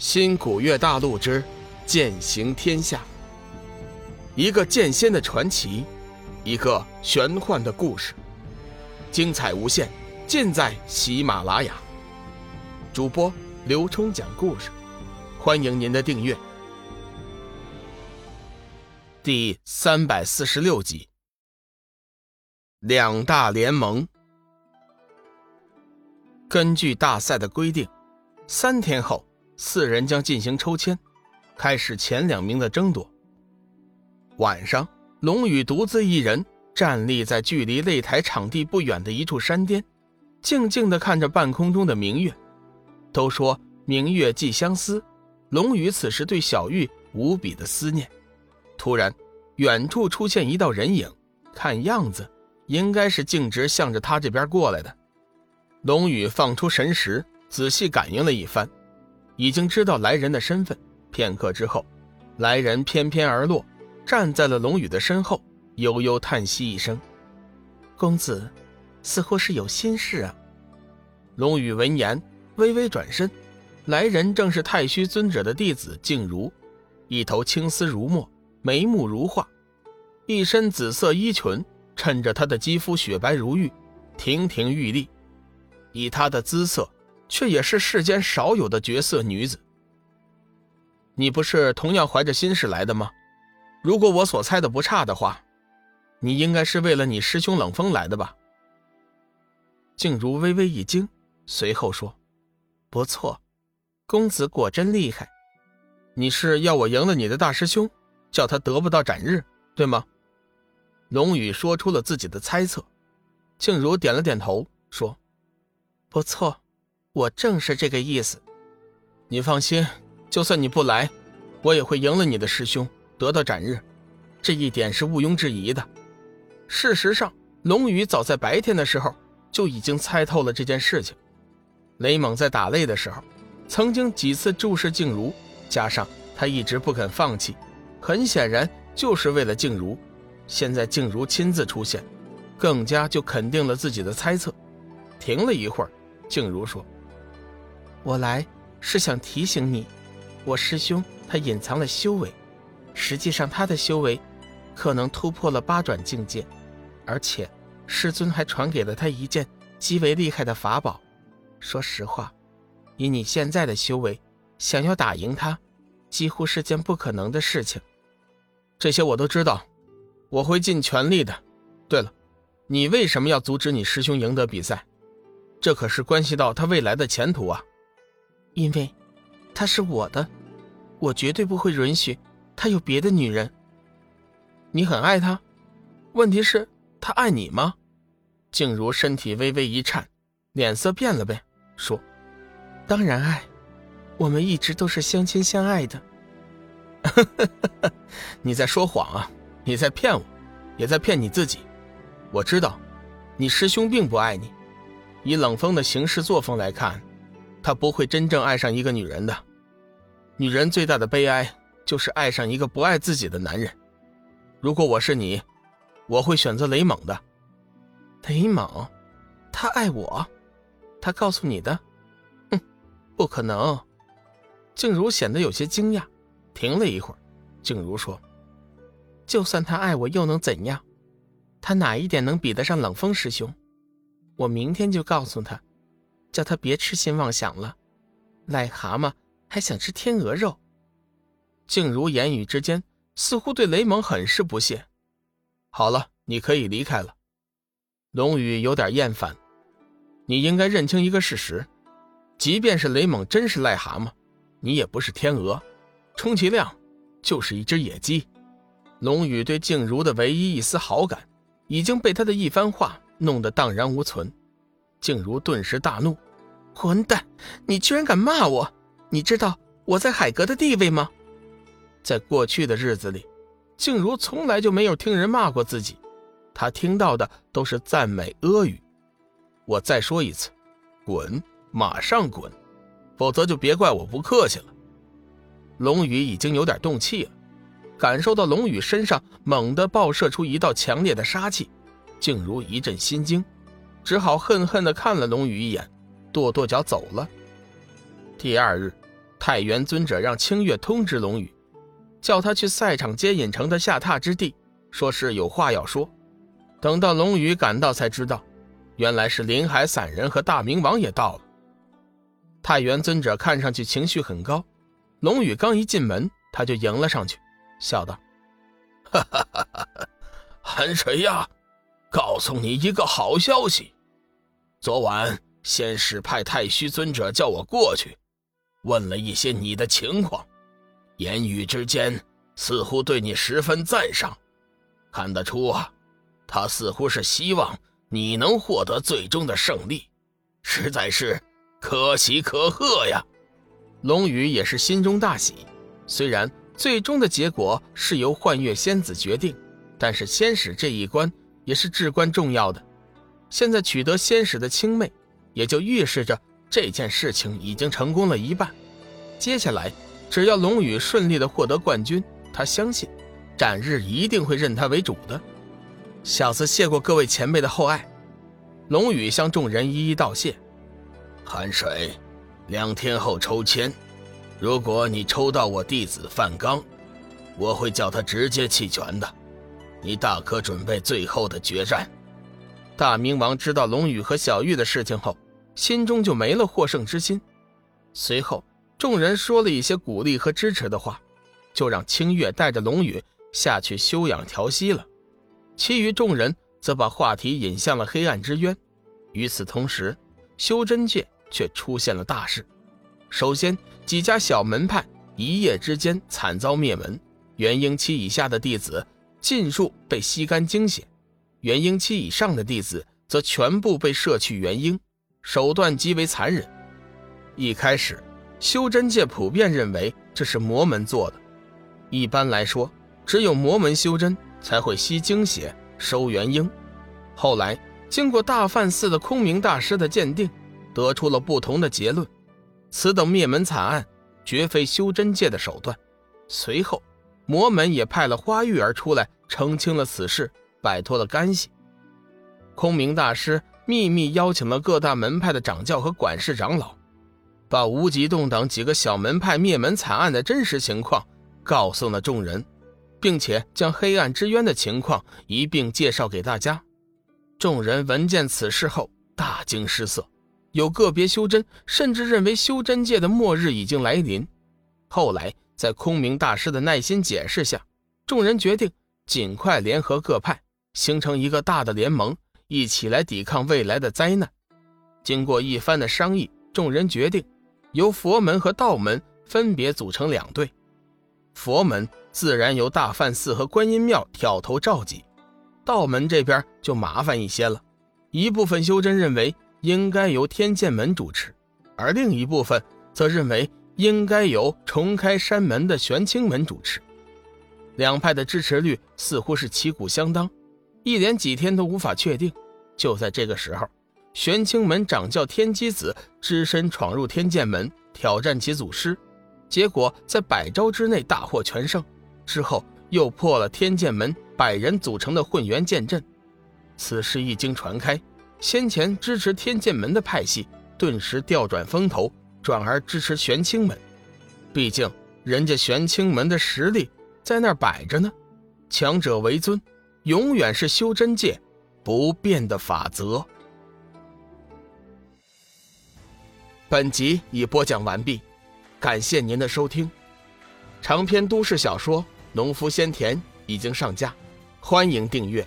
新古月大陆之剑行天下，一个剑仙的传奇，一个玄幻的故事，精彩无限，尽在喜马拉雅。主播刘冲讲故事，欢迎您的订阅。第三百四十六集，两大联盟。根据大赛的规定，三天后。四人将进行抽签，开始前两名的争夺。晚上，龙宇独自一人站立在距离擂台场地不远的一处山巅，静静地看着半空中的明月。都说明月寄相思，龙宇此时对小玉无比的思念。突然，远处出现一道人影，看样子应该是径直向着他这边过来的。龙宇放出神识，仔细感应了一番。已经知道来人的身份。片刻之后，来人翩翩而落，站在了龙宇的身后，悠悠叹息一声：“公子，似乎是有心事啊。”龙宇闻言，微微转身，来人正是太虚尊者的弟子静茹，一头青丝如墨，眉目如画，一身紫色衣裙衬着她的肌肤雪白如玉，亭亭玉立。以她的姿色。却也是世间少有的绝色女子。你不是同样怀着心事来的吗？如果我所猜的不差的话，你应该是为了你师兄冷风来的吧？静茹微微一惊，随后说：“不错，公子果真厉害。你是要我赢了你的大师兄，叫他得不到斩日，对吗？”龙宇说出了自己的猜测。静茹点了点头，说：“不错。”我正是这个意思，你放心，就算你不来，我也会赢了你的师兄，得到斩日，这一点是毋庸置疑的。事实上，龙宇早在白天的时候就已经猜透了这件事情。雷猛在打擂的时候，曾经几次注视静茹，加上他一直不肯放弃，很显然就是为了静茹。现在静茹亲自出现，更加就肯定了自己的猜测。停了一会儿，静茹说。我来是想提醒你，我师兄他隐藏了修为，实际上他的修为可能突破了八转境界，而且师尊还传给了他一件极为厉害的法宝。说实话，以你现在的修为，想要打赢他，几乎是件不可能的事情。这些我都知道，我会尽全力的。对了，你为什么要阻止你师兄赢得比赛？这可是关系到他未来的前途啊！因为，她是我的，我绝对不会允许他有别的女人。你很爱她，问题是，她爱你吗？静茹身体微微一颤，脸色变了呗，说：“当然爱，我们一直都是相亲相爱的。”你在说谎啊！你在骗我，也在骗你自己。我知道，你师兄并不爱你。以冷风的行事作风来看。他不会真正爱上一个女人的，女人最大的悲哀就是爱上一个不爱自己的男人。如果我是你，我会选择雷猛的。雷猛，他爱我，他告诉你的？哼，不可能。静茹显得有些惊讶，停了一会儿，静茹说：“就算他爱我，又能怎样？他哪一点能比得上冷风师兄？我明天就告诉他。”叫他别痴心妄想了，癞蛤蟆还想吃天鹅肉。静茹言语之间似乎对雷蒙很是不屑。好了，你可以离开了。龙宇有点厌烦。你应该认清一个事实：即便是雷蒙真是癞蛤蟆，你也不是天鹅，充其量就是一只野鸡。龙宇对静茹的唯一一丝好感，已经被他的一番话弄得荡然无存。静茹顿时大怒：“混蛋！你居然敢骂我！你知道我在海阁的地位吗？”在过去的日子里，静茹从来就没有听人骂过自己，她听到的都是赞美阿谀。我再说一次，滚！马上滚，否则就别怪我不客气了。龙宇已经有点动气了，感受到龙宇身上猛地爆射出一道强烈的杀气，静茹一阵心惊。只好恨恨地看了龙宇一眼，跺跺脚走了。第二日，太元尊者让清月通知龙宇，叫他去赛场接引城的下榻之地，说是有话要说。等到龙宇赶到，才知道，原来是林海散人和大明王也到了。太元尊者看上去情绪很高，龙宇刚一进门，他就迎了上去，笑道：“哈哈哈哈哈，寒水呀，告诉你一个好消息，昨晚仙使派太虚尊者叫我过去，问了一些你的情况，言语之间似乎对你十分赞赏，看得出啊。”他似乎是希望你能获得最终的胜利，实在是可喜可贺呀！龙宇也是心中大喜。虽然最终的结果是由幻月仙子决定，但是仙使这一关也是至关重要的。现在取得仙使的青妹，也就预示着这件事情已经成功了一半。接下来，只要龙宇顺利的获得冠军，他相信展日一定会认他为主的。小子谢过各位前辈的厚爱，龙宇向众人一一道谢。寒水，两天后抽签，如果你抽到我弟子范刚，我会叫他直接弃权的。你大可准备最后的决战。大明王知道龙宇和小玉的事情后，心中就没了获胜之心。随后，众人说了一些鼓励和支持的话，就让清月带着龙宇下去休养调息了。其余众人则把话题引向了黑暗之渊。与此同时，修真界却出现了大事。首先，几家小门派一夜之间惨遭灭门，元婴期以下的弟子尽数被吸干精血，元婴期以上的弟子则全部被摄去元婴，手段极为残忍。一开始，修真界普遍认为这是魔门做的。一般来说，只有魔门修真。才会吸精血收元婴。后来经过大梵寺的空明大师的鉴定，得出了不同的结论。此等灭门惨案绝非修真界的手段。随后，魔门也派了花玉儿出来澄清了此事，摆脱了干系。空明大师秘密邀请了各大门派的掌教和管事长老，把无极洞等几个小门派灭门惨案的真实情况告诉了众人。并且将黑暗之渊的情况一并介绍给大家。众人闻见此事后大惊失色，有个别修真甚至认为修真界的末日已经来临。后来在空明大师的耐心解释下，众人决定尽快联合各派，形成一个大的联盟，一起来抵抗未来的灾难。经过一番的商议，众人决定由佛门和道门分别组成两队。佛门自然由大梵寺和观音庙挑头召集，道门这边就麻烦一些了。一部分修真认为应该由天剑门主持，而另一部分则认为应该由重开山门的玄清门主持。两派的支持率似乎是旗鼓相当，一连几天都无法确定。就在这个时候，玄清门掌教天机子只身闯入天剑门，挑战其祖师。结果在百招之内大获全胜，之后又破了天剑门百人组成的混元剑阵。此事一经传开，先前支持天剑门的派系顿时调转风头，转而支持玄清门。毕竟人家玄清门的实力在那儿摆着呢，强者为尊，永远是修真界不变的法则。本集已播讲完毕。感谢您的收听，长篇都市小说《农夫先田》已经上架，欢迎订阅。